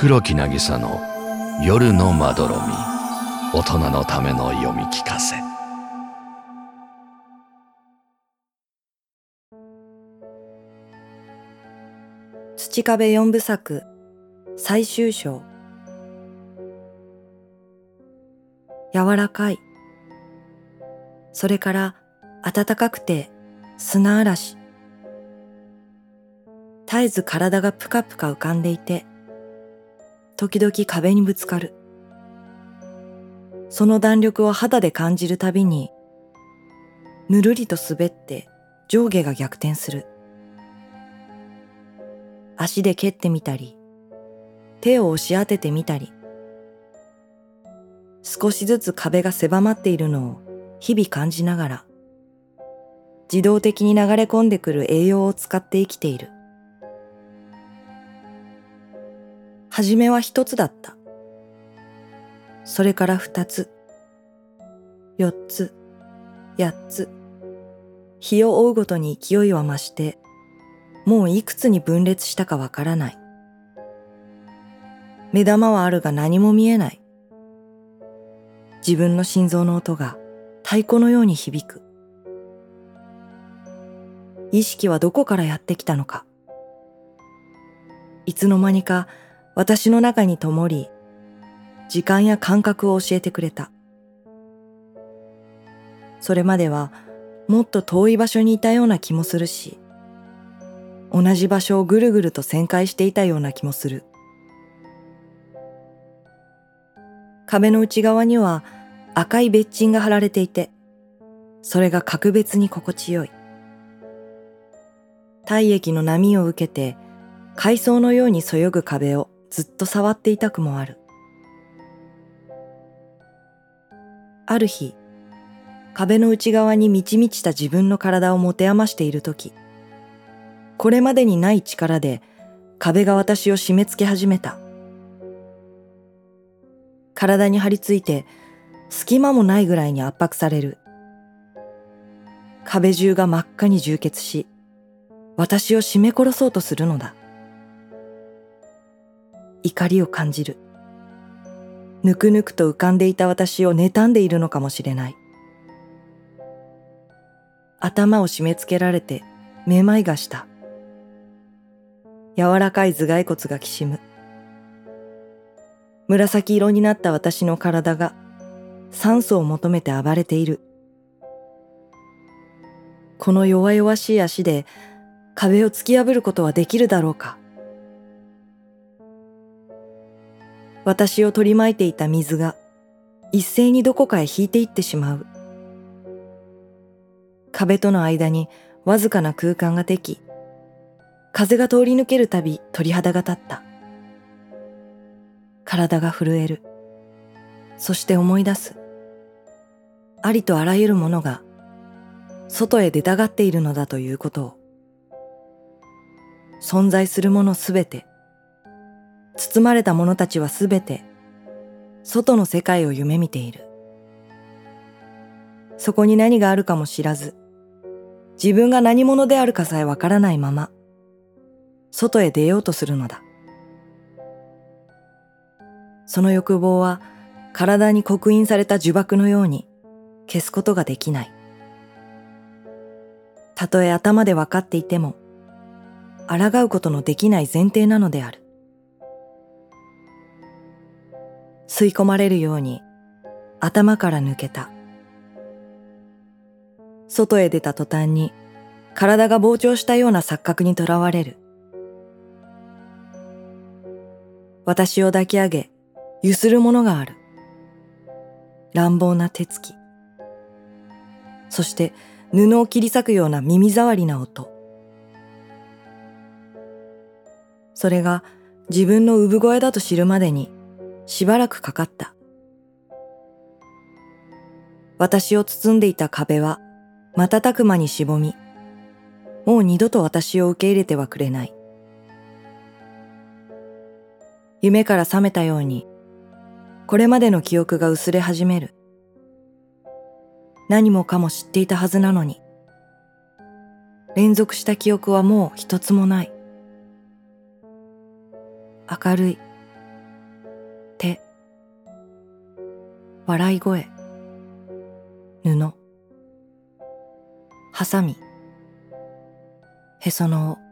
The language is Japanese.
黒木渚の夜のまどろみ。大人のための読み聞かせ。土壁四部作最終章。柔らかい。それから暖かくて砂嵐。絶えず体がぷかぷか浮かんでいて時々壁にぶつかる。その弾力を肌で感じるたびにぬるりと滑って上下が逆転する。足で蹴ってみたり手を押し当ててみたり。少しずつ壁が狭まっているのを日々感じながら自動的に流れ込んでくる栄養を使って生きている。はじめは一つだった。それから二つ、四つ、八つ。日を追うごとに勢いは増して、もういくつに分裂したかわからない。目玉はあるが何も見えない。自分の心臓の音が太鼓のように響く。意識はどこからやってきたのか。いつの間にか私の中に灯り、時間や感覚を教えてくれた。それまではもっと遠い場所にいたような気もするし、同じ場所をぐるぐると旋回していたような気もする。壁の内側には赤い別鎮が貼られていて、それが格別に心地よい。体液の波を受けて海藻のようにそよぐ壁をずっと触っていたくもある。ある日、壁の内側に満ち満ちた自分の体を持て余している時、これまでにない力で壁が私を締め付け始めた。体に張り付いて隙間もないぐらいに圧迫される。壁中が真っ赤に充血し、私を絞め殺そうとするのだ。怒りを感じる。ぬくぬくと浮かんでいた私を妬んでいるのかもしれない。頭を締め付けられてめまいがした。柔らかい頭蓋骨がきしむ。紫色になった私の体が酸素を求めて暴れている。この弱々しい足で壁を突き破ることはできるだろうか私を取り巻いていた水が一斉にどこかへ引いていってしまう。壁との間にわずかな空間ができ、風が通り抜けるたび鳥肌が立った。体が震える。そして思い出す。ありとあらゆるものが外へ出たがっているのだということを。存在するものすべて、包まれた者たちはすべて、外の世界を夢見ている。そこに何があるかも知らず、自分が何者であるかさえわからないまま、外へ出ようとするのだ。その欲望は体に刻印された呪縛のように消すことができない。たとえ頭で分かっていても、抗うことのできない前提なのである。吸い込まれるように頭から抜けた。外へ出た途端に体が膨張したような錯覚にとらわれる。私を抱き上げ、ゆするものがある。乱暴な手つき。そして布を切り裂くような耳障りな音。それが自分の産声だと知るまでにしばらくかかった。私を包んでいた壁は瞬く間にしぼみ、もう二度と私を受け入れてはくれない。夢から覚めたように、これまでの記憶が薄れ始める。何もかも知っていたはずなのに、連続した記憶はもう一つもない。明るい、笑い声。布。ハサミ。へその緒。